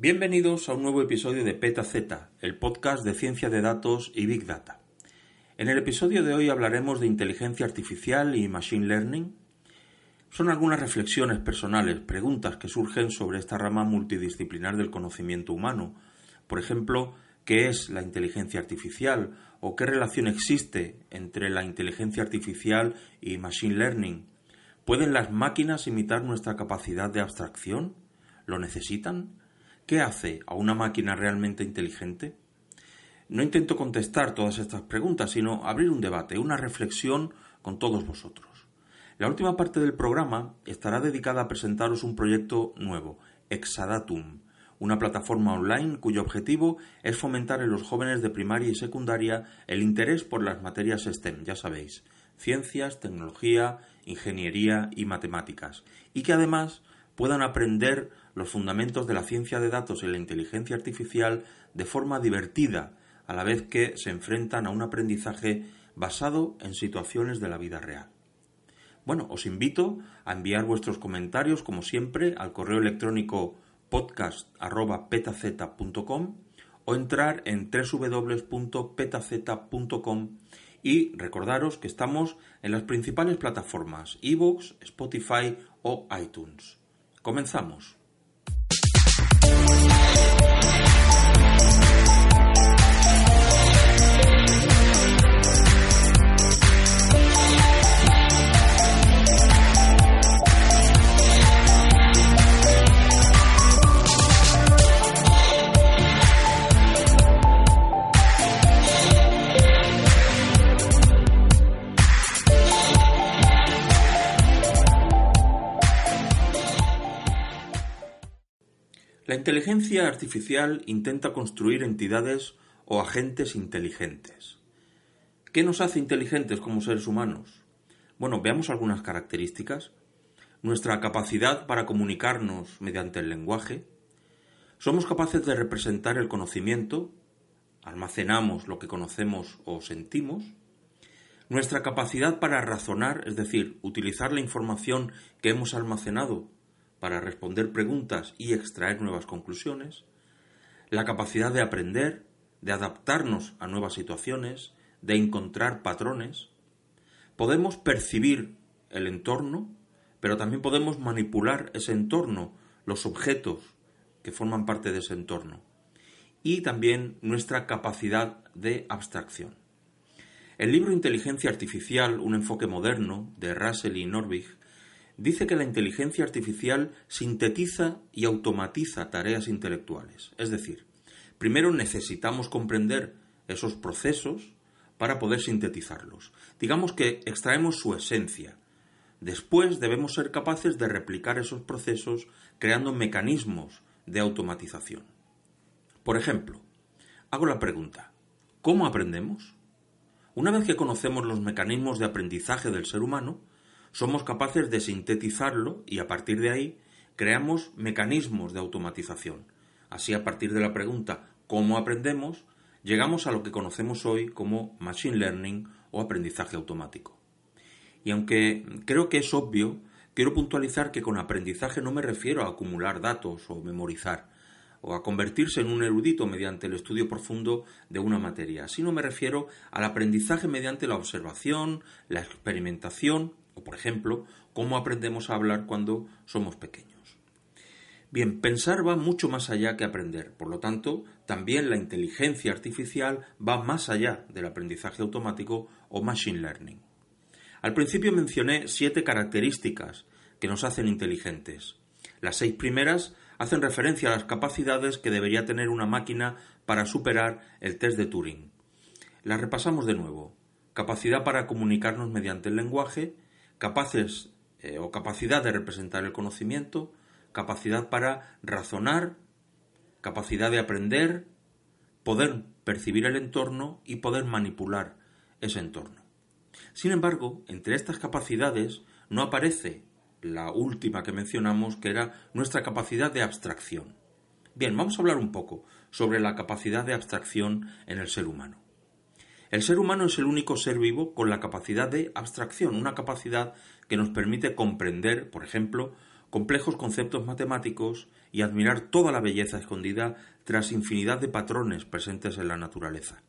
Bienvenidos a un nuevo episodio de PetaZ, el podcast de ciencia de datos y Big Data. En el episodio de hoy hablaremos de inteligencia artificial y machine learning. Son algunas reflexiones personales, preguntas que surgen sobre esta rama multidisciplinar del conocimiento humano. Por ejemplo, ¿qué es la inteligencia artificial? ¿O qué relación existe entre la inteligencia artificial y machine learning? ¿Pueden las máquinas imitar nuestra capacidad de abstracción? ¿Lo necesitan? ¿Qué hace a una máquina realmente inteligente? No intento contestar todas estas preguntas, sino abrir un debate, una reflexión con todos vosotros. La última parte del programa estará dedicada a presentaros un proyecto nuevo, Exadatum, una plataforma online cuyo objetivo es fomentar en los jóvenes de primaria y secundaria el interés por las materias STEM, ya sabéis, ciencias, tecnología, ingeniería y matemáticas, y que además puedan aprender los fundamentos de la ciencia de datos y la inteligencia artificial de forma divertida, a la vez que se enfrentan a un aprendizaje basado en situaciones de la vida real. Bueno, os invito a enviar vuestros comentarios, como siempre, al correo electrónico podcast.petaz.com o entrar en www.petaz.com y recordaros que estamos en las principales plataformas iVoox, Spotify o iTunes. Comenzamos. La inteligencia artificial intenta construir entidades o agentes inteligentes. ¿Qué nos hace inteligentes como seres humanos? Bueno, veamos algunas características. Nuestra capacidad para comunicarnos mediante el lenguaje. Somos capaces de representar el conocimiento. Almacenamos lo que conocemos o sentimos. Nuestra capacidad para razonar, es decir, utilizar la información que hemos almacenado para responder preguntas y extraer nuevas conclusiones, la capacidad de aprender, de adaptarnos a nuevas situaciones, de encontrar patrones. Podemos percibir el entorno, pero también podemos manipular ese entorno, los objetos que forman parte de ese entorno, y también nuestra capacidad de abstracción. El libro Inteligencia Artificial, un enfoque moderno, de Russell y Norvig, dice que la inteligencia artificial sintetiza y automatiza tareas intelectuales. Es decir, primero necesitamos comprender esos procesos para poder sintetizarlos. Digamos que extraemos su esencia. Después debemos ser capaces de replicar esos procesos creando mecanismos de automatización. Por ejemplo, hago la pregunta, ¿cómo aprendemos? Una vez que conocemos los mecanismos de aprendizaje del ser humano, somos capaces de sintetizarlo y a partir de ahí creamos mecanismos de automatización. Así, a partir de la pregunta ¿cómo aprendemos?, llegamos a lo que conocemos hoy como Machine Learning o aprendizaje automático. Y aunque creo que es obvio, quiero puntualizar que con aprendizaje no me refiero a acumular datos o memorizar, o a convertirse en un erudito mediante el estudio profundo de una materia, sino me refiero al aprendizaje mediante la observación, la experimentación o, por ejemplo, cómo aprendemos a hablar cuando somos pequeños. Bien, pensar va mucho más allá que aprender. Por lo tanto, también la inteligencia artificial va más allá del aprendizaje automático o machine learning. Al principio mencioné siete características que nos hacen inteligentes. Las seis primeras hacen referencia a las capacidades que debería tener una máquina para superar el test de Turing. Las repasamos de nuevo. Capacidad para comunicarnos mediante el lenguaje, capaces eh, o capacidad de representar el conocimiento, capacidad para razonar, capacidad de aprender, poder percibir el entorno y poder manipular ese entorno. Sin embargo, entre estas capacidades no aparece la última que mencionamos, que era nuestra capacidad de abstracción. Bien, vamos a hablar un poco sobre la capacidad de abstracción en el ser humano. El ser humano es el único ser vivo con la capacidad de abstracción, una capacidad que nos permite comprender, por ejemplo, complejos conceptos matemáticos y admirar toda la belleza escondida tras infinidad de patrones presentes en la naturaleza.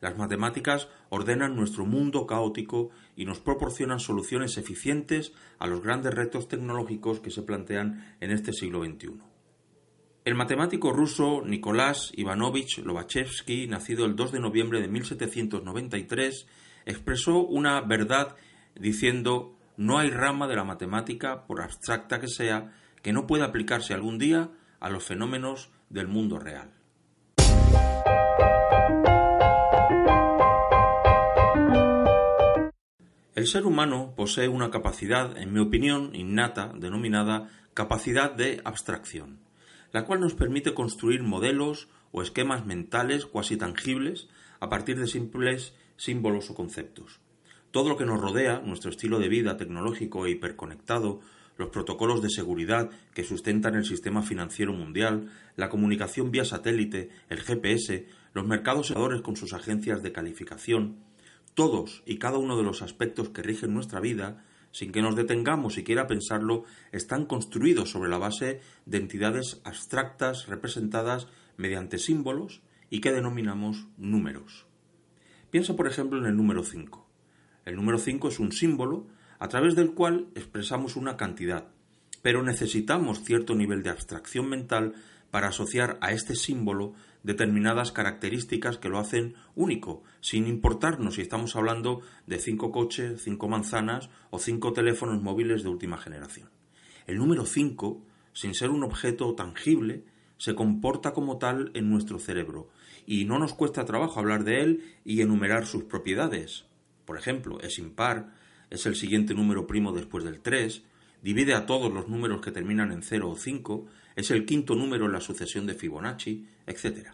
Las matemáticas ordenan nuestro mundo caótico y nos proporcionan soluciones eficientes a los grandes retos tecnológicos que se plantean en este siglo XXI. El matemático ruso Nicolás Ivanovich Lobachevsky, nacido el 2 de noviembre de 1793, expresó una verdad diciendo no hay rama de la matemática, por abstracta que sea, que no pueda aplicarse algún día a los fenómenos del mundo real. El ser humano posee una capacidad, en mi opinión, innata, denominada capacidad de abstracción, la cual nos permite construir modelos o esquemas mentales cuasi tangibles a partir de simples símbolos o conceptos. Todo lo que nos rodea, nuestro estilo de vida tecnológico e hiperconectado, los protocolos de seguridad que sustentan el sistema financiero mundial, la comunicación vía satélite, el GPS, los mercados con sus agencias de calificación, todos y cada uno de los aspectos que rigen nuestra vida, sin que nos detengamos siquiera a pensarlo, están construidos sobre la base de entidades abstractas representadas mediante símbolos y que denominamos números. Piensa, por ejemplo, en el número 5. El número 5 es un símbolo a través del cual expresamos una cantidad, pero necesitamos cierto nivel de abstracción mental para asociar a este símbolo determinadas características que lo hacen único, sin importarnos si estamos hablando de cinco coches, cinco manzanas o cinco teléfonos móviles de última generación. El número 5, sin ser un objeto tangible, se comporta como tal en nuestro cerebro, y no nos cuesta trabajo hablar de él y enumerar sus propiedades. Por ejemplo, es impar, es el siguiente número primo después del 3, divide a todos los números que terminan en 0 o 5, es el quinto número en la sucesión de Fibonacci, etc.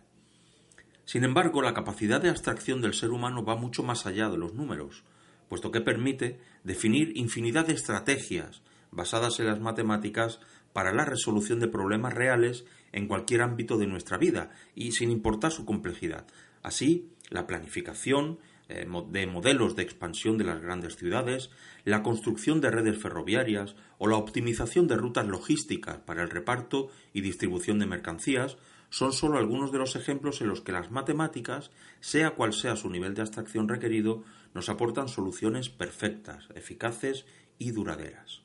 Sin embargo, la capacidad de abstracción del ser humano va mucho más allá de los números, puesto que permite definir infinidad de estrategias basadas en las matemáticas para la resolución de problemas reales en cualquier ámbito de nuestra vida y sin importar su complejidad. Así, la planificación, de modelos de expansión de las grandes ciudades, la construcción de redes ferroviarias o la optimización de rutas logísticas para el reparto y distribución de mercancías son solo algunos de los ejemplos en los que las matemáticas, sea cual sea su nivel de abstracción requerido, nos aportan soluciones perfectas, eficaces y duraderas.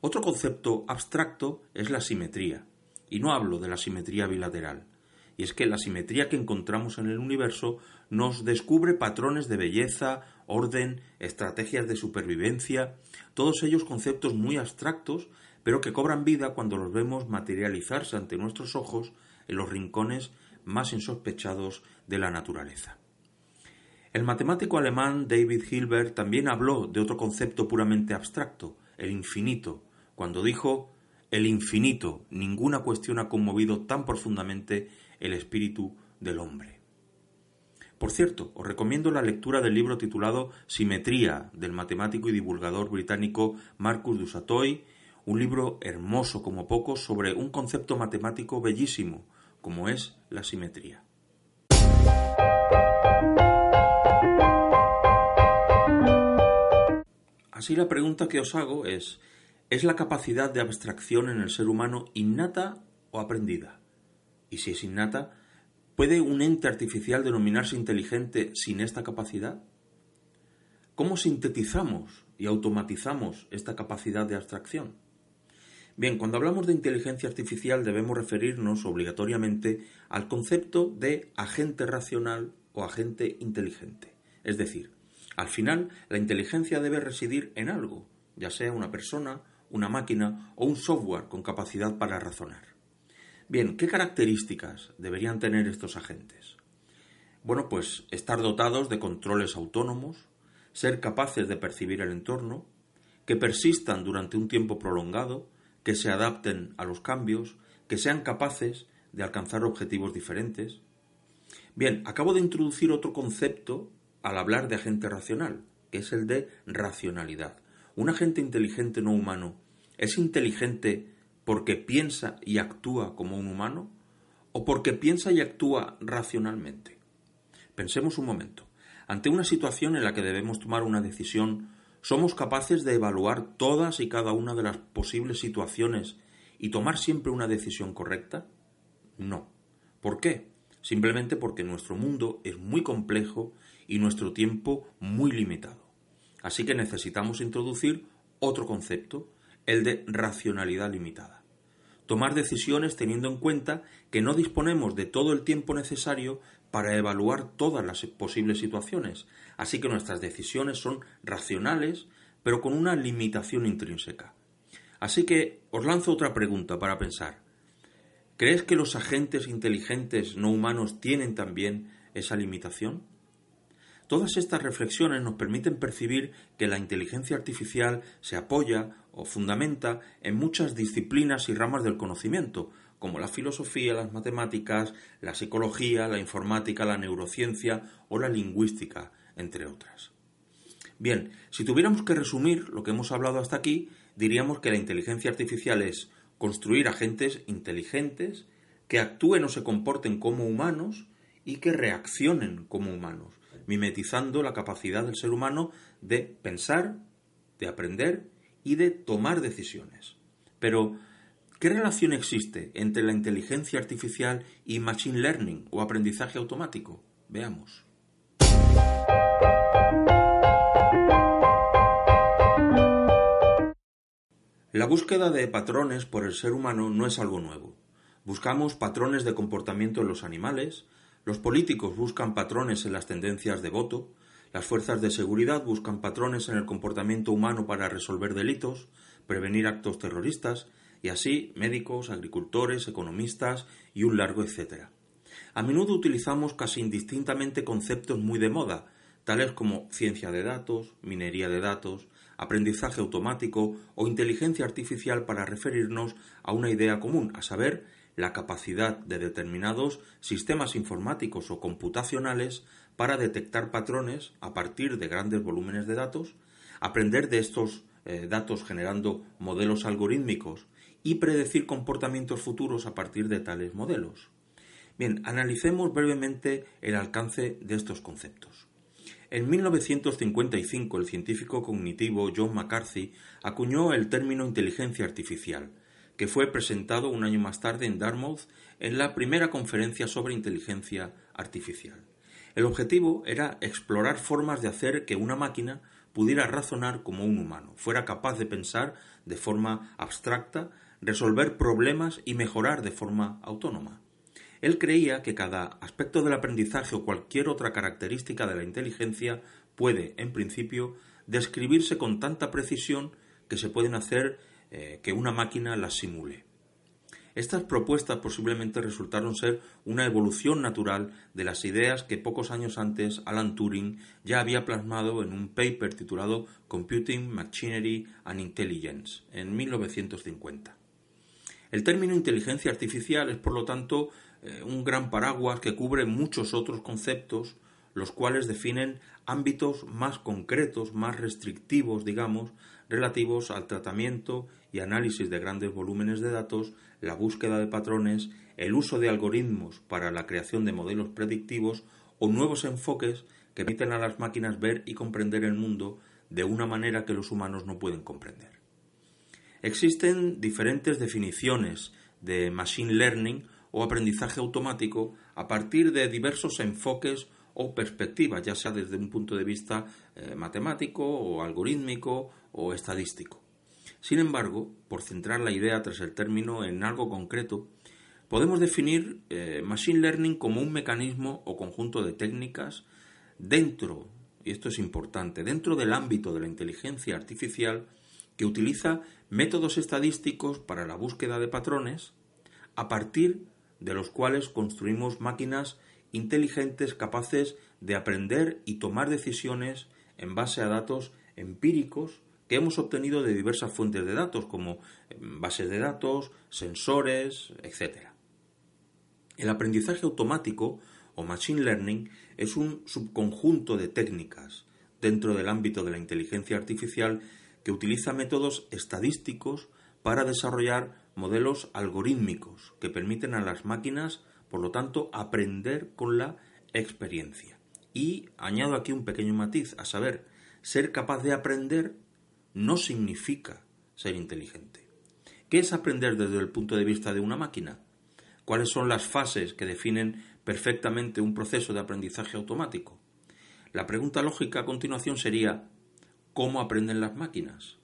Otro concepto abstracto es la simetría, y no hablo de la simetría bilateral, y es que la simetría que encontramos en el universo nos descubre patrones de belleza, orden, estrategias de supervivencia, todos ellos conceptos muy abstractos, pero que cobran vida cuando los vemos materializarse ante nuestros ojos en los rincones más insospechados de la naturaleza. El matemático alemán David Hilbert también habló de otro concepto puramente abstracto, el infinito, cuando dijo el infinito, ninguna cuestión ha conmovido tan profundamente el espíritu del hombre. Por cierto, os recomiendo la lectura del libro titulado Simetría del matemático y divulgador británico Marcus Dusatoy, un libro hermoso como pocos sobre un concepto matemático bellísimo, como es la simetría. Así la pregunta que os hago es, ¿es la capacidad de abstracción en el ser humano innata o aprendida? Y si es innata, ¿puede un ente artificial denominarse inteligente sin esta capacidad? ¿Cómo sintetizamos y automatizamos esta capacidad de abstracción? Bien, cuando hablamos de inteligencia artificial debemos referirnos obligatoriamente al concepto de agente racional o agente inteligente. Es decir, al final la inteligencia debe residir en algo, ya sea una persona, una máquina o un software con capacidad para razonar. Bien, ¿qué características deberían tener estos agentes? Bueno, pues estar dotados de controles autónomos, ser capaces de percibir el entorno, que persistan durante un tiempo prolongado, que se adapten a los cambios, que sean capaces de alcanzar objetivos diferentes. Bien, acabo de introducir otro concepto al hablar de agente racional, que es el de racionalidad. Un agente inteligente no humano es inteligente porque piensa y actúa como un humano o porque piensa y actúa racionalmente? Pensemos un momento. Ante una situación en la que debemos tomar una decisión ¿Somos capaces de evaluar todas y cada una de las posibles situaciones y tomar siempre una decisión correcta? No. ¿Por qué? Simplemente porque nuestro mundo es muy complejo y nuestro tiempo muy limitado. Así que necesitamos introducir otro concepto, el de racionalidad limitada. Tomar decisiones teniendo en cuenta que no disponemos de todo el tiempo necesario para evaluar todas las posibles situaciones, así que nuestras decisiones son racionales, pero con una limitación intrínseca. Así que os lanzo otra pregunta para pensar. ¿Crees que los agentes inteligentes no humanos tienen también esa limitación? Todas estas reflexiones nos permiten percibir que la inteligencia artificial se apoya o fundamenta en muchas disciplinas y ramas del conocimiento, como la filosofía, las matemáticas, la psicología, la informática, la neurociencia o la lingüística, entre otras. Bien, si tuviéramos que resumir lo que hemos hablado hasta aquí, diríamos que la inteligencia artificial es construir agentes inteligentes que actúen o se comporten como humanos y que reaccionen como humanos, mimetizando la capacidad del ser humano de pensar, de aprender y de tomar decisiones. Pero, ¿qué relación existe entre la inteligencia artificial y machine learning o aprendizaje automático? Veamos. La búsqueda de patrones por el ser humano no es algo nuevo. Buscamos patrones de comportamiento en los animales, los políticos buscan patrones en las tendencias de voto, las fuerzas de seguridad buscan patrones en el comportamiento humano para resolver delitos, prevenir actos terroristas, y así médicos, agricultores, economistas y un largo etcétera. A menudo utilizamos casi indistintamente conceptos muy de moda, tales como ciencia de datos, minería de datos, aprendizaje automático o inteligencia artificial para referirnos a una idea común, a saber, la capacidad de determinados sistemas informáticos o computacionales para detectar patrones a partir de grandes volúmenes de datos, aprender de estos eh, datos generando modelos algorítmicos y predecir comportamientos futuros a partir de tales modelos. Bien, analicemos brevemente el alcance de estos conceptos. En 1955 el científico cognitivo John McCarthy acuñó el término inteligencia artificial, que fue presentado un año más tarde en Dartmouth en la primera conferencia sobre inteligencia artificial. El objetivo era explorar formas de hacer que una máquina pudiera razonar como un humano, fuera capaz de pensar de forma abstracta, resolver problemas y mejorar de forma autónoma. Él creía que cada aspecto del aprendizaje o cualquier otra característica de la inteligencia puede, en principio, describirse con tanta precisión que se pueden hacer eh, que una máquina las simule. Estas propuestas posiblemente resultaron ser una evolución natural de las ideas que pocos años antes Alan Turing ya había plasmado en un paper titulado Computing, Machinery and Intelligence en 1950. El término inteligencia artificial es, por lo tanto, eh, un gran paraguas que cubre muchos otros conceptos, los cuales definen ámbitos más concretos, más restrictivos, digamos, relativos al tratamiento y análisis de grandes volúmenes de datos, la búsqueda de patrones, el uso de algoritmos para la creación de modelos predictivos o nuevos enfoques que permiten a las máquinas ver y comprender el mundo de una manera que los humanos no pueden comprender. Existen diferentes definiciones de machine learning o aprendizaje automático a partir de diversos enfoques o perspectivas, ya sea desde un punto de vista eh, matemático o algorítmico o estadístico. Sin embargo, por centrar la idea tras el término en algo concreto, podemos definir eh, Machine Learning como un mecanismo o conjunto de técnicas dentro, y esto es importante, dentro del ámbito de la inteligencia artificial que utiliza métodos estadísticos para la búsqueda de patrones a partir de los cuales construimos máquinas inteligentes capaces de aprender y tomar decisiones en base a datos empíricos que hemos obtenido de diversas fuentes de datos, como em, bases de datos, sensores, etc. El aprendizaje automático o machine learning es un subconjunto de técnicas dentro del ámbito de la inteligencia artificial que utiliza métodos estadísticos para desarrollar modelos algorítmicos que permiten a las máquinas, por lo tanto, aprender con la experiencia. Y añado aquí un pequeño matiz, a saber, ser capaz de aprender no significa ser inteligente. ¿Qué es aprender desde el punto de vista de una máquina? ¿Cuáles son las fases que definen perfectamente un proceso de aprendizaje automático? La pregunta lógica a continuación sería ¿cómo aprenden las máquinas?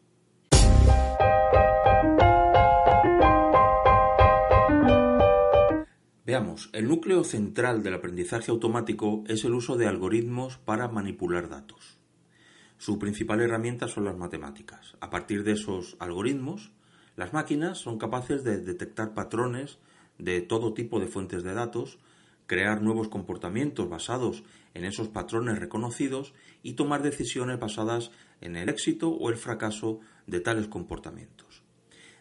Veamos, el núcleo central del aprendizaje automático es el uso de algoritmos para manipular datos. Su principal herramienta son las matemáticas. A partir de esos algoritmos, las máquinas son capaces de detectar patrones de todo tipo de fuentes de datos, crear nuevos comportamientos basados en esos patrones reconocidos y tomar decisiones basadas en el éxito o el fracaso de tales comportamientos.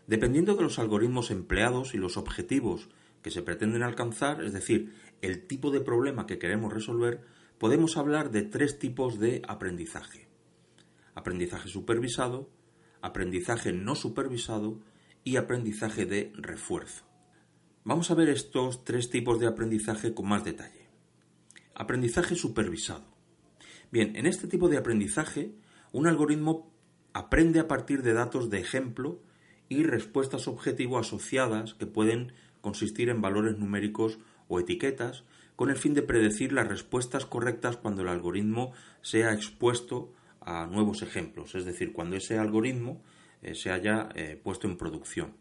Dependiendo de los algoritmos empleados y los objetivos que se pretenden alcanzar, es decir, el tipo de problema que queremos resolver, podemos hablar de tres tipos de aprendizaje. Aprendizaje supervisado, aprendizaje no supervisado y aprendizaje de refuerzo. Vamos a ver estos tres tipos de aprendizaje con más detalle. Aprendizaje supervisado. Bien, en este tipo de aprendizaje, un algoritmo aprende a partir de datos de ejemplo y respuestas objetivo asociadas que pueden consistir en valores numéricos o etiquetas con el fin de predecir las respuestas correctas cuando el algoritmo sea expuesto a nuevos ejemplos, es decir, cuando ese algoritmo eh, se haya eh, puesto en producción.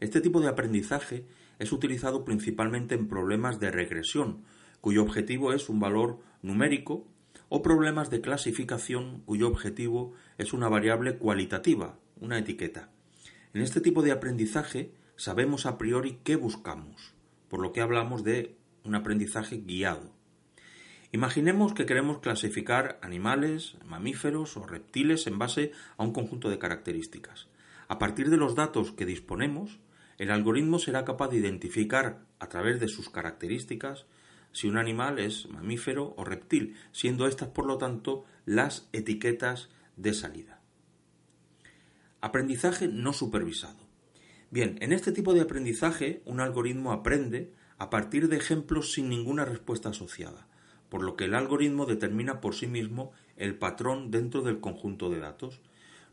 Este tipo de aprendizaje es utilizado principalmente en problemas de regresión, cuyo objetivo es un valor numérico, o problemas de clasificación, cuyo objetivo es una variable cualitativa, una etiqueta. En este tipo de aprendizaje, sabemos a priori qué buscamos, por lo que hablamos de un aprendizaje guiado. Imaginemos que queremos clasificar animales, mamíferos o reptiles en base a un conjunto de características. A partir de los datos que disponemos, el algoritmo será capaz de identificar a través de sus características si un animal es mamífero o reptil, siendo estas, por lo tanto, las etiquetas de salida. Aprendizaje no supervisado. Bien, en este tipo de aprendizaje un algoritmo aprende a partir de ejemplos sin ninguna respuesta asociada, por lo que el algoritmo determina por sí mismo el patrón dentro del conjunto de datos.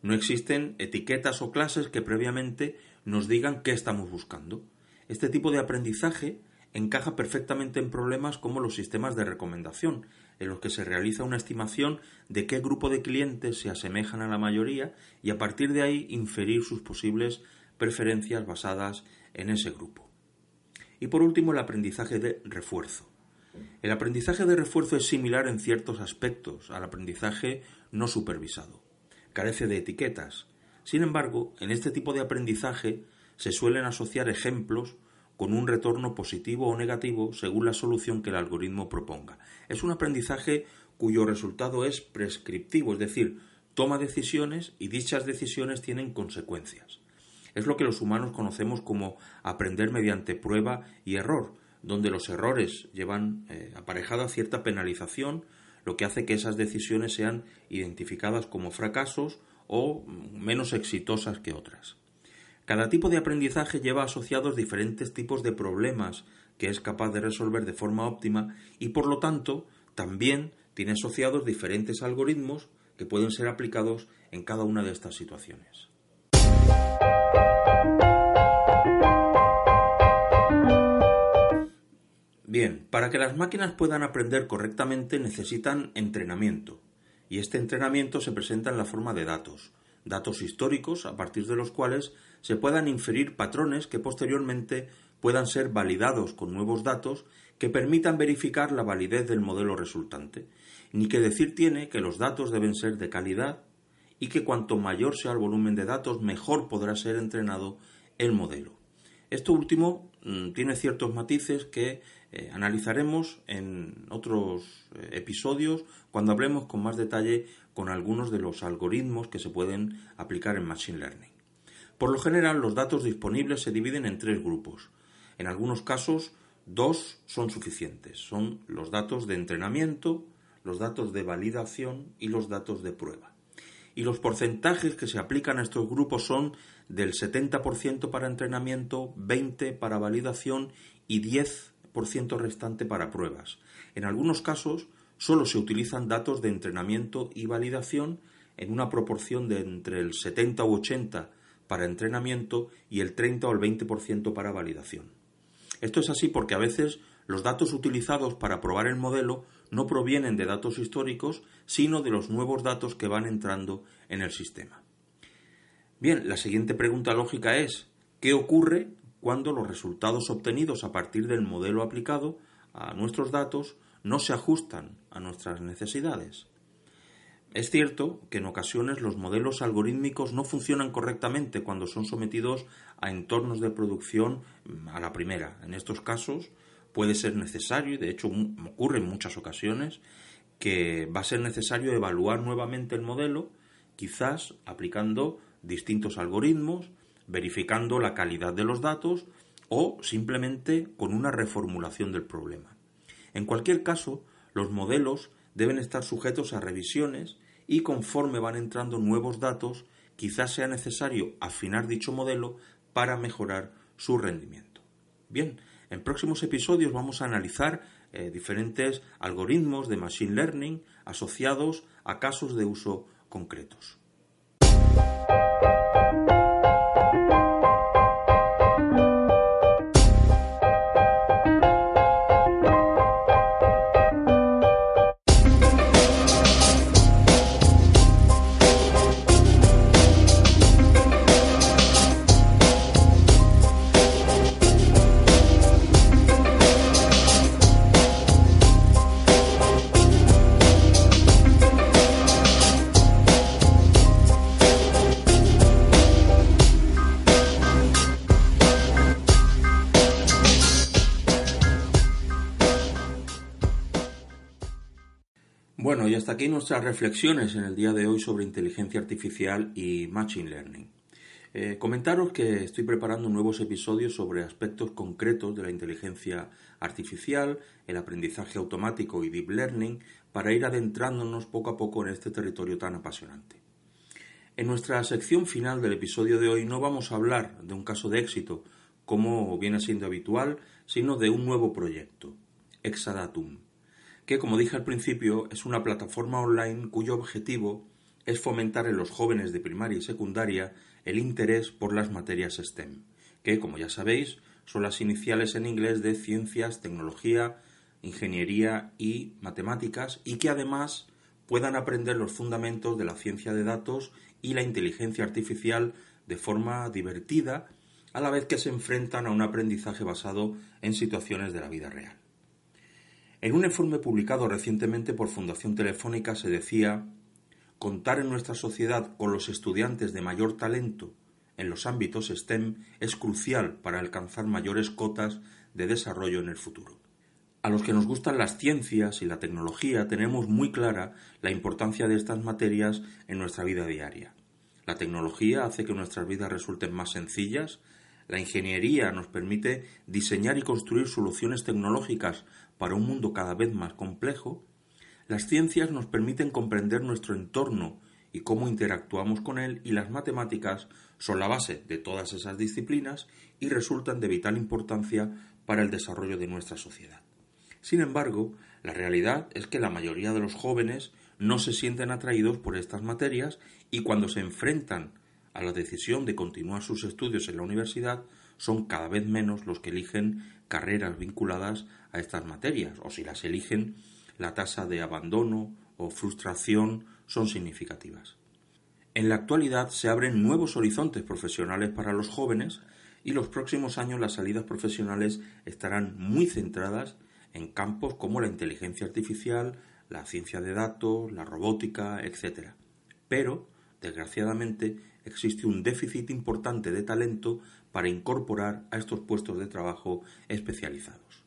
No existen etiquetas o clases que previamente nos digan qué estamos buscando. Este tipo de aprendizaje encaja perfectamente en problemas como los sistemas de recomendación, en los que se realiza una estimación de qué grupo de clientes se asemejan a la mayoría y a partir de ahí inferir sus posibles preferencias basadas en ese grupo. Y por último, el aprendizaje de refuerzo. El aprendizaje de refuerzo es similar en ciertos aspectos al aprendizaje no supervisado. Carece de etiquetas. Sin embargo, en este tipo de aprendizaje se suelen asociar ejemplos con un retorno positivo o negativo según la solución que el algoritmo proponga. Es un aprendizaje cuyo resultado es prescriptivo, es decir, toma decisiones y dichas decisiones tienen consecuencias. Es lo que los humanos conocemos como aprender mediante prueba y error, donde los errores llevan eh, aparejada cierta penalización, lo que hace que esas decisiones sean identificadas como fracasos o menos exitosas que otras. Cada tipo de aprendizaje lleva asociados diferentes tipos de problemas que es capaz de resolver de forma óptima y por lo tanto también tiene asociados diferentes algoritmos que pueden ser aplicados en cada una de estas situaciones. Bien, para que las máquinas puedan aprender correctamente necesitan entrenamiento, y este entrenamiento se presenta en la forma de datos, datos históricos a partir de los cuales se puedan inferir patrones que posteriormente puedan ser validados con nuevos datos que permitan verificar la validez del modelo resultante. Ni que decir tiene que los datos deben ser de calidad y que cuanto mayor sea el volumen de datos, mejor podrá ser entrenado el modelo. Esto último mm, tiene ciertos matices que eh, analizaremos en otros eh, episodios cuando hablemos con más detalle con algunos de los algoritmos que se pueden aplicar en Machine Learning. Por lo general, los datos disponibles se dividen en tres grupos. En algunos casos, dos son suficientes. Son los datos de entrenamiento, los datos de validación y los datos de prueba y los porcentajes que se aplican a estos grupos son del 70% para entrenamiento, 20% para validación y 10% restante para pruebas. En algunos casos solo se utilizan datos de entrenamiento y validación en una proporción de entre el 70 u 80 para entrenamiento y el 30 o el 20% para validación. Esto es así porque a veces los datos utilizados para probar el modelo no provienen de datos históricos, sino de los nuevos datos que van entrando en el sistema. Bien, la siguiente pregunta lógica es, ¿qué ocurre cuando los resultados obtenidos a partir del modelo aplicado a nuestros datos no se ajustan a nuestras necesidades? Es cierto que en ocasiones los modelos algorítmicos no funcionan correctamente cuando son sometidos a entornos de producción a la primera. En estos casos puede ser necesario, y de hecho ocurre en muchas ocasiones, que va a ser necesario evaluar nuevamente el modelo, quizás aplicando distintos algoritmos, verificando la calidad de los datos o simplemente con una reformulación del problema. En cualquier caso, los modelos deben estar sujetos a revisiones y conforme van entrando nuevos datos, quizás sea necesario afinar dicho modelo para mejorar su rendimiento. Bien, en próximos episodios vamos a analizar eh, diferentes algoritmos de Machine Learning asociados a casos de uso concretos. Hasta aquí nuestras reflexiones en el día de hoy sobre inteligencia artificial y machine learning. Eh, comentaros que estoy preparando nuevos episodios sobre aspectos concretos de la inteligencia artificial, el aprendizaje automático y deep learning para ir adentrándonos poco a poco en este territorio tan apasionante. En nuestra sección final del episodio de hoy no vamos a hablar de un caso de éxito, como viene siendo habitual, sino de un nuevo proyecto, Exadatum que, como dije al principio, es una plataforma online cuyo objetivo es fomentar en los jóvenes de primaria y secundaria el interés por las materias STEM, que, como ya sabéis, son las iniciales en inglés de ciencias, tecnología, ingeniería y matemáticas, y que además puedan aprender los fundamentos de la ciencia de datos y la inteligencia artificial de forma divertida, a la vez que se enfrentan a un aprendizaje basado en situaciones de la vida real. En un informe publicado recientemente por Fundación Telefónica se decía contar en nuestra sociedad con los estudiantes de mayor talento en los ámbitos STEM es crucial para alcanzar mayores cotas de desarrollo en el futuro. A los que nos gustan las ciencias y la tecnología tenemos muy clara la importancia de estas materias en nuestra vida diaria. La tecnología hace que nuestras vidas resulten más sencillas, la ingeniería nos permite diseñar y construir soluciones tecnológicas para un mundo cada vez más complejo, las ciencias nos permiten comprender nuestro entorno y cómo interactuamos con él y las matemáticas son la base de todas esas disciplinas y resultan de vital importancia para el desarrollo de nuestra sociedad. Sin embargo, la realidad es que la mayoría de los jóvenes no se sienten atraídos por estas materias y cuando se enfrentan a la decisión de continuar sus estudios en la universidad son cada vez menos los que eligen carreras vinculadas a estas materias, o si las eligen, la tasa de abandono o frustración son significativas. En la actualidad se abren nuevos horizontes profesionales para los jóvenes y los próximos años las salidas profesionales estarán muy centradas en campos como la inteligencia artificial, la ciencia de datos, la robótica, etc. Pero, desgraciadamente, existe un déficit importante de talento para incorporar a estos puestos de trabajo especializados.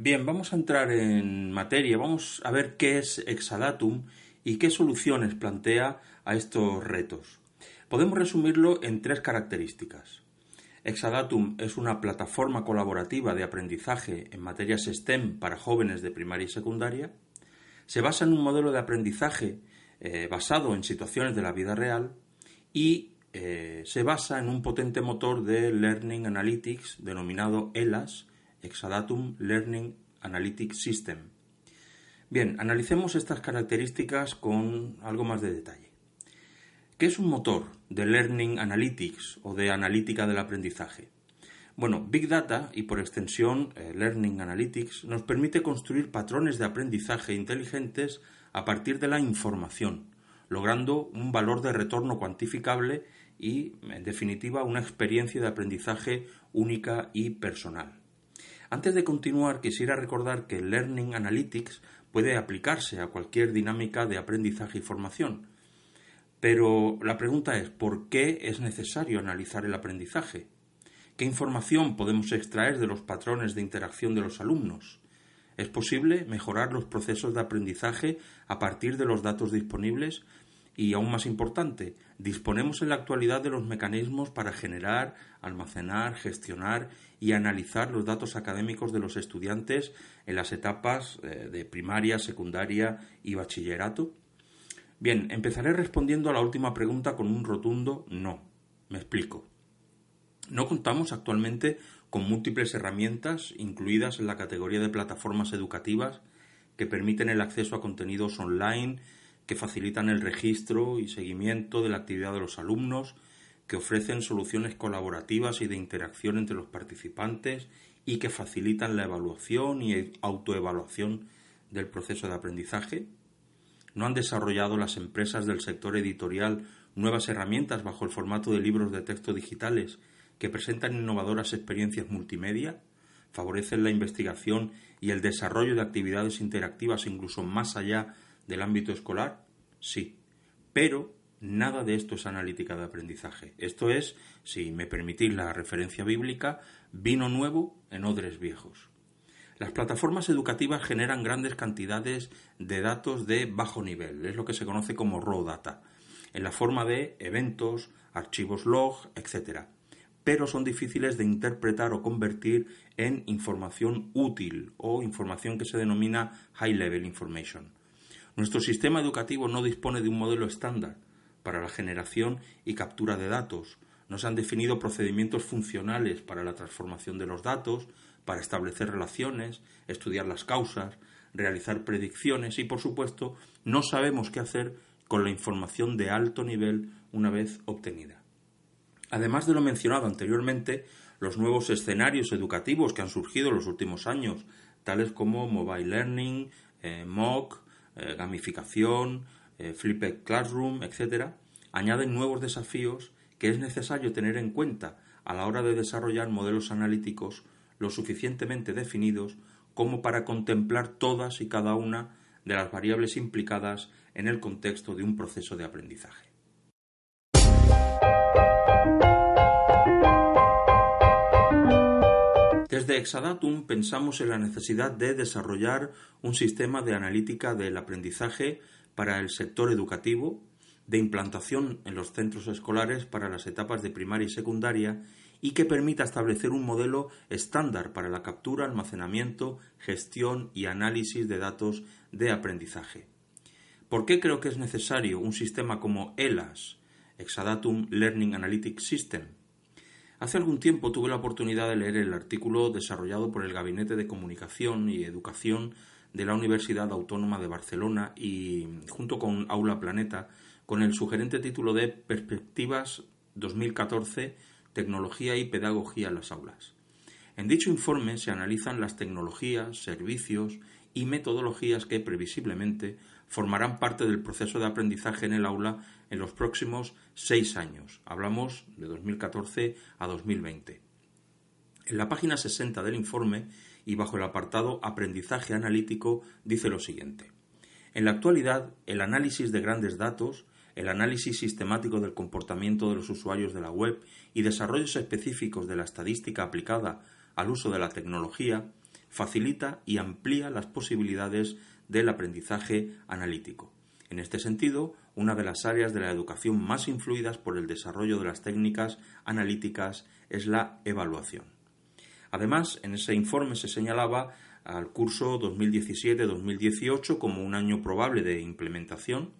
Bien, vamos a entrar en materia, vamos a ver qué es Exadatum y qué soluciones plantea a estos retos. Podemos resumirlo en tres características. Exadatum es una plataforma colaborativa de aprendizaje en materias STEM para jóvenes de primaria y secundaria. Se basa en un modelo de aprendizaje eh, basado en situaciones de la vida real y eh, se basa en un potente motor de Learning Analytics denominado ELAS, Exadatum Learning Analytic System. Bien, analicemos estas características con algo más de detalle. ¿Qué es un motor de Learning Analytics o de analítica del aprendizaje? Bueno, Big Data y por extensión eh, Learning Analytics nos permite construir patrones de aprendizaje inteligentes a partir de la información, logrando un valor de retorno cuantificable y, en definitiva, una experiencia de aprendizaje única y personal. Antes de continuar, quisiera recordar que Learning Analytics puede aplicarse a cualquier dinámica de aprendizaje y formación. Pero la pregunta es, ¿por qué es necesario analizar el aprendizaje? ¿Qué información podemos extraer de los patrones de interacción de los alumnos? ¿Es posible mejorar los procesos de aprendizaje a partir de los datos disponibles? Y aún más importante, disponemos en la actualidad de los mecanismos para generar, almacenar, gestionar y analizar los datos académicos de los estudiantes en las etapas eh, de primaria, secundaria y bachillerato? Bien, empezaré respondiendo a la última pregunta con un rotundo no. Me explico. No contamos actualmente con múltiples herramientas incluidas en la categoría de plataformas educativas que permiten el acceso a contenidos online, que facilitan el registro y seguimiento de la actividad de los alumnos, que ofrecen soluciones colaborativas y de interacción entre los participantes y que facilitan la evaluación y autoevaluación del proceso de aprendizaje. ¿No han desarrollado las empresas del sector editorial nuevas herramientas bajo el formato de libros de texto digitales que presentan innovadoras experiencias multimedia, favorecen la investigación y el desarrollo de actividades interactivas incluso más allá del ámbito escolar? Sí, pero nada de esto es analítica de aprendizaje. Esto es, si me permitís la referencia bíblica, vino nuevo en odres viejos. Las plataformas educativas generan grandes cantidades de datos de bajo nivel, es lo que se conoce como raw data, en la forma de eventos, archivos log, etc pero son difíciles de interpretar o convertir en información útil o información que se denomina High Level Information. Nuestro sistema educativo no dispone de un modelo estándar para la generación y captura de datos. No se han definido procedimientos funcionales para la transformación de los datos, para establecer relaciones, estudiar las causas, realizar predicciones y, por supuesto, no sabemos qué hacer con la información de alto nivel una vez obtenida. Además de lo mencionado anteriormente, los nuevos escenarios educativos que han surgido en los últimos años, tales como mobile learning, eh, MOOC, eh, gamificación, eh, flipped classroom, etc., añaden nuevos desafíos que es necesario tener en cuenta a la hora de desarrollar modelos analíticos lo suficientemente definidos como para contemplar todas y cada una de las variables implicadas en el contexto de un proceso de aprendizaje. Exadatum pensamos en la necesidad de desarrollar un sistema de analítica del aprendizaje para el sector educativo, de implantación en los centros escolares para las etapas de primaria y secundaria y que permita establecer un modelo estándar para la captura, almacenamiento, gestión y análisis de datos de aprendizaje. ¿Por qué creo que es necesario un sistema como ELAS, Exadatum Learning Analytics System, Hace algún tiempo tuve la oportunidad de leer el artículo desarrollado por el Gabinete de Comunicación y Educación de la Universidad Autónoma de Barcelona y junto con Aula Planeta con el sugerente título de Perspectivas 2014 Tecnología y Pedagogía en las aulas. En dicho informe se analizan las tecnologías, servicios y metodologías que previsiblemente formarán parte del proceso de aprendizaje en el aula en los próximos seis años. Hablamos de 2014 a 2020. En la página 60 del informe y bajo el apartado Aprendizaje analítico dice lo siguiente. En la actualidad, el análisis de grandes datos, el análisis sistemático del comportamiento de los usuarios de la web y desarrollos específicos de la estadística aplicada al uso de la tecnología facilita y amplía las posibilidades del aprendizaje analítico. En este sentido, una de las áreas de la educación más influidas por el desarrollo de las técnicas analíticas es la evaluación. Además, en ese informe se señalaba al curso 2017-2018 como un año probable de implementación,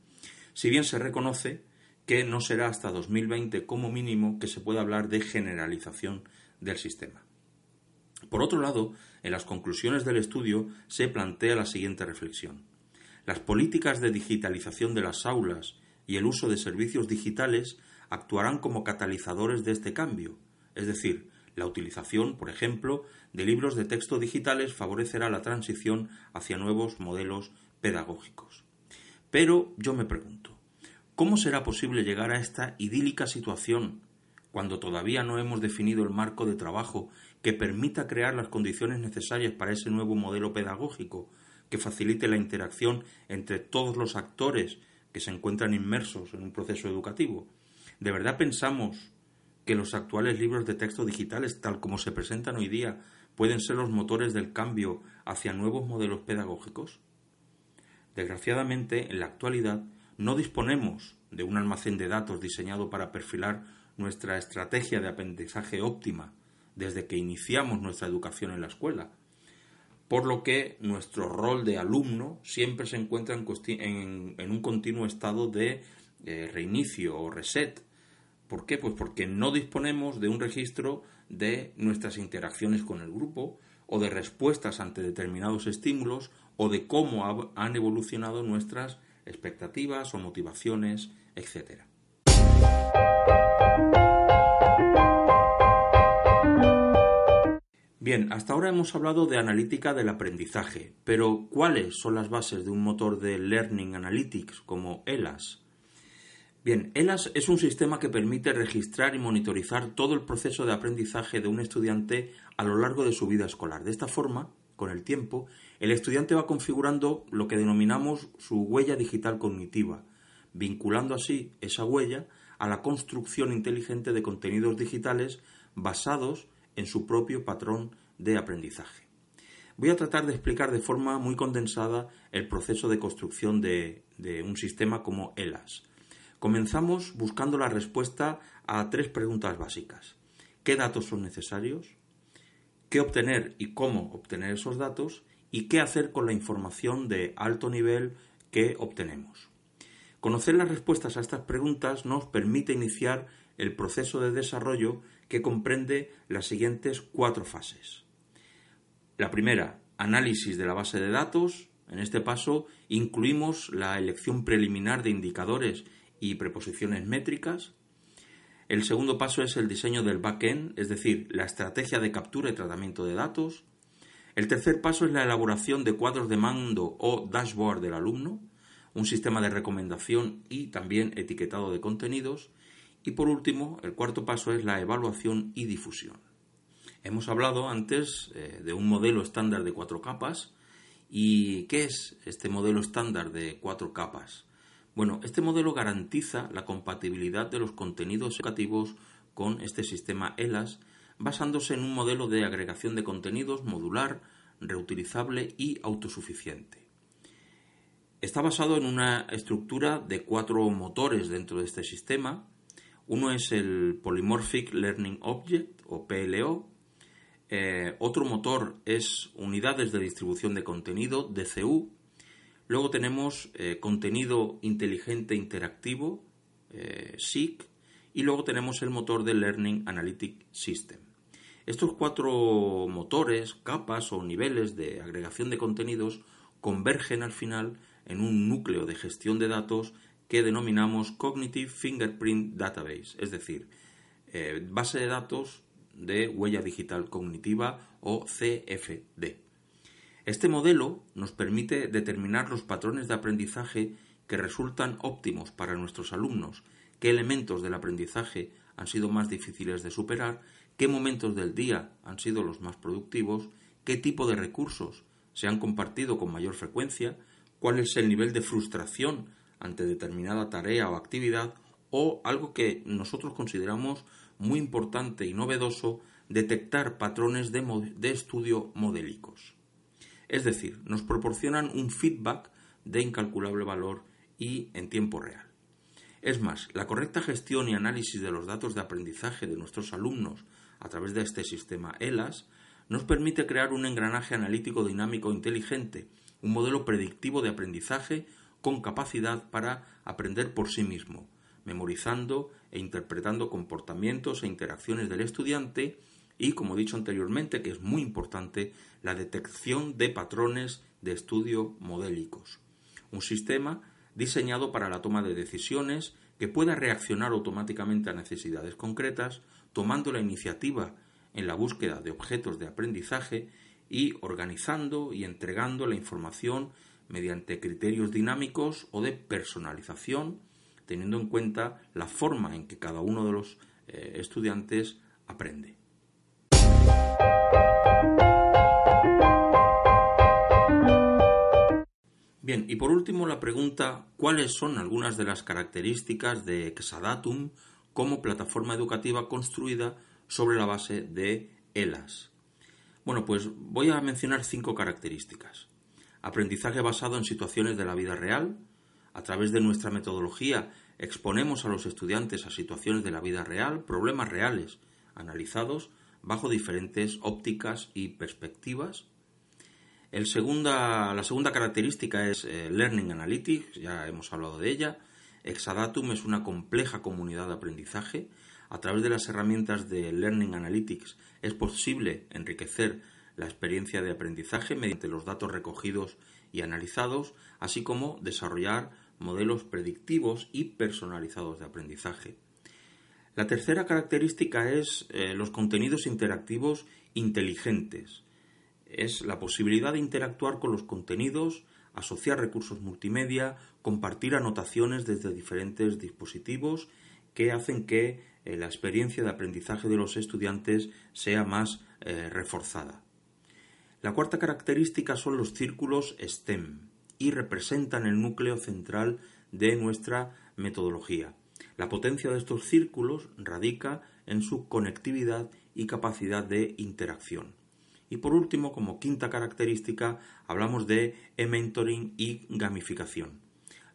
si bien se reconoce que no será hasta 2020 como mínimo que se pueda hablar de generalización del sistema. Por otro lado, en las conclusiones del estudio se plantea la siguiente reflexión. Las políticas de digitalización de las aulas y el uso de servicios digitales actuarán como catalizadores de este cambio, es decir, la utilización, por ejemplo, de libros de texto digitales favorecerá la transición hacia nuevos modelos pedagógicos. Pero yo me pregunto, ¿cómo será posible llegar a esta idílica situación cuando todavía no hemos definido el marco de trabajo que permita crear las condiciones necesarias para ese nuevo modelo pedagógico, que facilite la interacción entre todos los actores que se encuentran inmersos en un proceso educativo. ¿De verdad pensamos que los actuales libros de texto digitales, tal como se presentan hoy día, pueden ser los motores del cambio hacia nuevos modelos pedagógicos? Desgraciadamente, en la actualidad, no disponemos de un almacén de datos diseñado para perfilar nuestra estrategia de aprendizaje óptima desde que iniciamos nuestra educación en la escuela, por lo que nuestro rol de alumno siempre se encuentra en, un continuo estado de eh, reinicio o reset. ¿Por qué? Pues porque no disponemos de un registro de nuestras interacciones con el grupo o de respuestas ante determinados estímulos o de cómo han evolucionado nuestras expectativas o motivaciones, etc. Bien, hasta ahora hemos hablado de analítica del aprendizaje, pero ¿cuáles son las bases de un motor de Learning Analytics como ELAS? Bien, ELAS es un sistema que permite registrar y monitorizar todo el proceso de aprendizaje de un estudiante a lo largo de su vida escolar. De esta forma, con el tiempo, el estudiante va configurando lo que denominamos su huella digital cognitiva, vinculando así esa huella a la construcción inteligente de contenidos digitales basados en su propio patrón de aprendizaje. Voy a tratar de explicar de forma muy condensada el proceso de construcción de, un sistema como ELAS. Comenzamos buscando la respuesta a tres preguntas básicas. ¿Qué datos son necesarios? ¿Qué obtener y cómo obtener esos datos? ¿Y qué hacer con la información de alto nivel que obtenemos? Conocer las respuestas a estas preguntas nos permite iniciar el proceso de desarrollo que comprende las siguientes cuatro fases. La primera, análisis de la base de datos. En este paso incluimos la elección preliminar de indicadores y preposiciones métricas. El segundo paso es el diseño del backend, es decir, la estrategia de captura y tratamiento de datos. El tercer paso es la elaboración de cuadros de mando o dashboard del alumno, un sistema de recomendación y también etiquetado de contenidos. Y por último, el cuarto paso es la evaluación y difusión. Hemos hablado antes eh, de un modelo estándar de cuatro capas. ¿Y qué es este modelo estándar de cuatro capas? Bueno, este modelo garantiza la compatibilidad de los contenidos educativos con este sistema ELAS, basándose en un modelo de agregación de contenidos modular, reutilizable y autosuficiente. Está basado en una estructura de cuatro motores dentro de este sistema, uno es el Polymorphic Learning Object o PLO. Eh, otro motor es unidades de distribución de contenido, DCU. Luego tenemos eh, contenido inteligente interactivo, eh, SIC. Y luego tenemos el motor de Learning Analytic System. Estos cuatro motores, capas o niveles de agregación de contenidos convergen al final en un núcleo de gestión de datos que denominamos Cognitive Fingerprint Database, es decir, eh, base de datos de huella digital cognitiva o CFD. Este modelo nos permite determinar los patrones de aprendizaje que resultan óptimos para nuestros alumnos, qué elementos del aprendizaje han sido más difíciles de superar, qué momentos del día han sido los más productivos, qué tipo de recursos se han compartido con mayor frecuencia, cuál es el nivel de frustración ante determinada tarea o actividad o algo que nosotros consideramos muy importante y novedoso, detectar patrones de, estudio modélicos. Es decir, nos proporcionan un feedback de incalculable valor y en tiempo real. Es más, la correcta gestión y análisis de los datos de aprendizaje de nuestros alumnos a través de este sistema ELAS nos permite crear un engranaje analítico dinámico inteligente, un modelo predictivo de aprendizaje con capacidad para aprender por sí mismo, memorizando e interpretando comportamientos e interacciones del estudiante y, como he dicho anteriormente, que es muy importante, la detección de patrones de estudio modélicos. Un sistema diseñado para la toma de decisiones que pueda reaccionar automáticamente a necesidades concretas, tomando la iniciativa en la búsqueda de objetos de aprendizaje y organizando y entregando la información mediante criterios dinámicos o de personalización, teniendo en cuenta la forma en que cada uno de los eh, estudiantes aprende. Bien, y por último la pregunta, ¿cuáles son algunas de las características de Exadatum como plataforma educativa construida sobre la base de ELAS? Bueno, pues voy a mencionar cinco características. Aprendizaje basado en situaciones de la vida real. A través de nuestra metodología exponemos a los estudiantes a situaciones de la vida real, problemas reales, analizados bajo diferentes ópticas y perspectivas la segunda característica es eh, Learning Analytics, ya hemos hablado de ella. Exadatum es una compleja comunidad de aprendizaje. A través de las herramientas de Learning Analytics es posible enriquecer la experiencia de aprendizaje mediante los datos recogidos y analizados, así como desarrollar modelos predictivos y personalizados de aprendizaje. La tercera característica es eh, los contenidos interactivos inteligentes es la posibilidad de interactuar con los contenidos, asociar recursos multimedia, compartir anotaciones desde diferentes dispositivos que hacen que eh, la experiencia de aprendizaje de los estudiantes sea más eh, reforzada. La cuarta característica son los círculos STEM y representan el núcleo central de nuestra metodología. La potencia de estos círculos radica en su conectividad y capacidad de interacción. Y por último, como quinta característica, hablamos de e-mentoring y gamificación.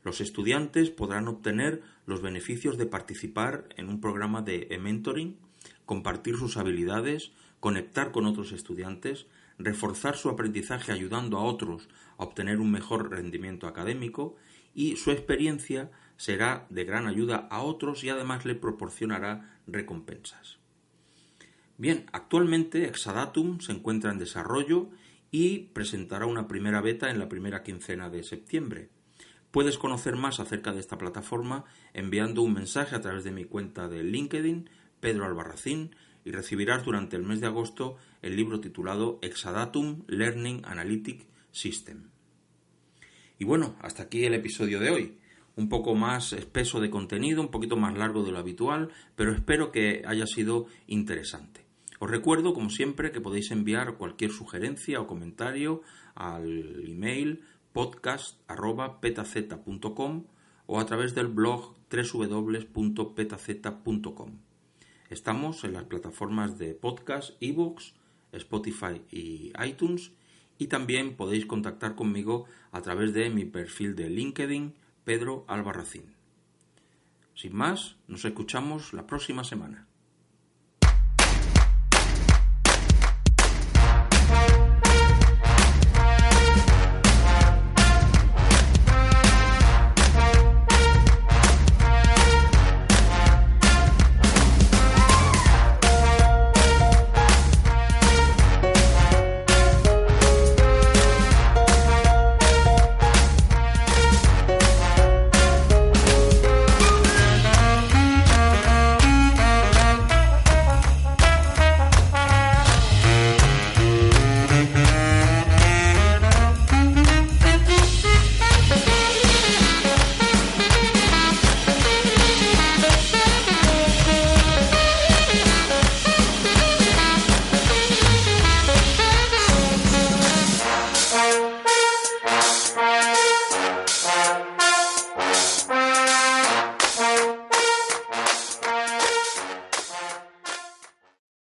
Los estudiantes podrán obtener los beneficios de participar en un programa de e-mentoring, compartir sus habilidades, conectar con otros estudiantes, reforzar su aprendizaje ayudando a otros a obtener un mejor rendimiento académico y su experiencia será de gran ayuda a otros y además le proporcionará recompensas. Bien, actualmente Exadatum se encuentra en desarrollo y presentará una primera beta en la primera quincena de septiembre. Puedes conocer más acerca de esta plataforma enviando un mensaje a través de mi cuenta de LinkedIn, Pedro Albarracín, y recibirás durante el mes de agosto el libro titulado Exadatum Learning Analytic System. Y bueno, hasta aquí el episodio de hoy. Un poco más espeso de contenido, un poquito más largo de lo habitual, pero espero que haya sido interesante. Os recuerdo, como siempre, que podéis enviar cualquier sugerencia o comentario al email podcast.petaz.com o a través del blog www.petaz.com. Estamos en las plataformas de podcast, ebooks, Spotify y iTunes y también podéis contactar conmigo a través de mi perfil de LinkedIn Pedro Albarracín. Sin más, nos escuchamos la próxima semana.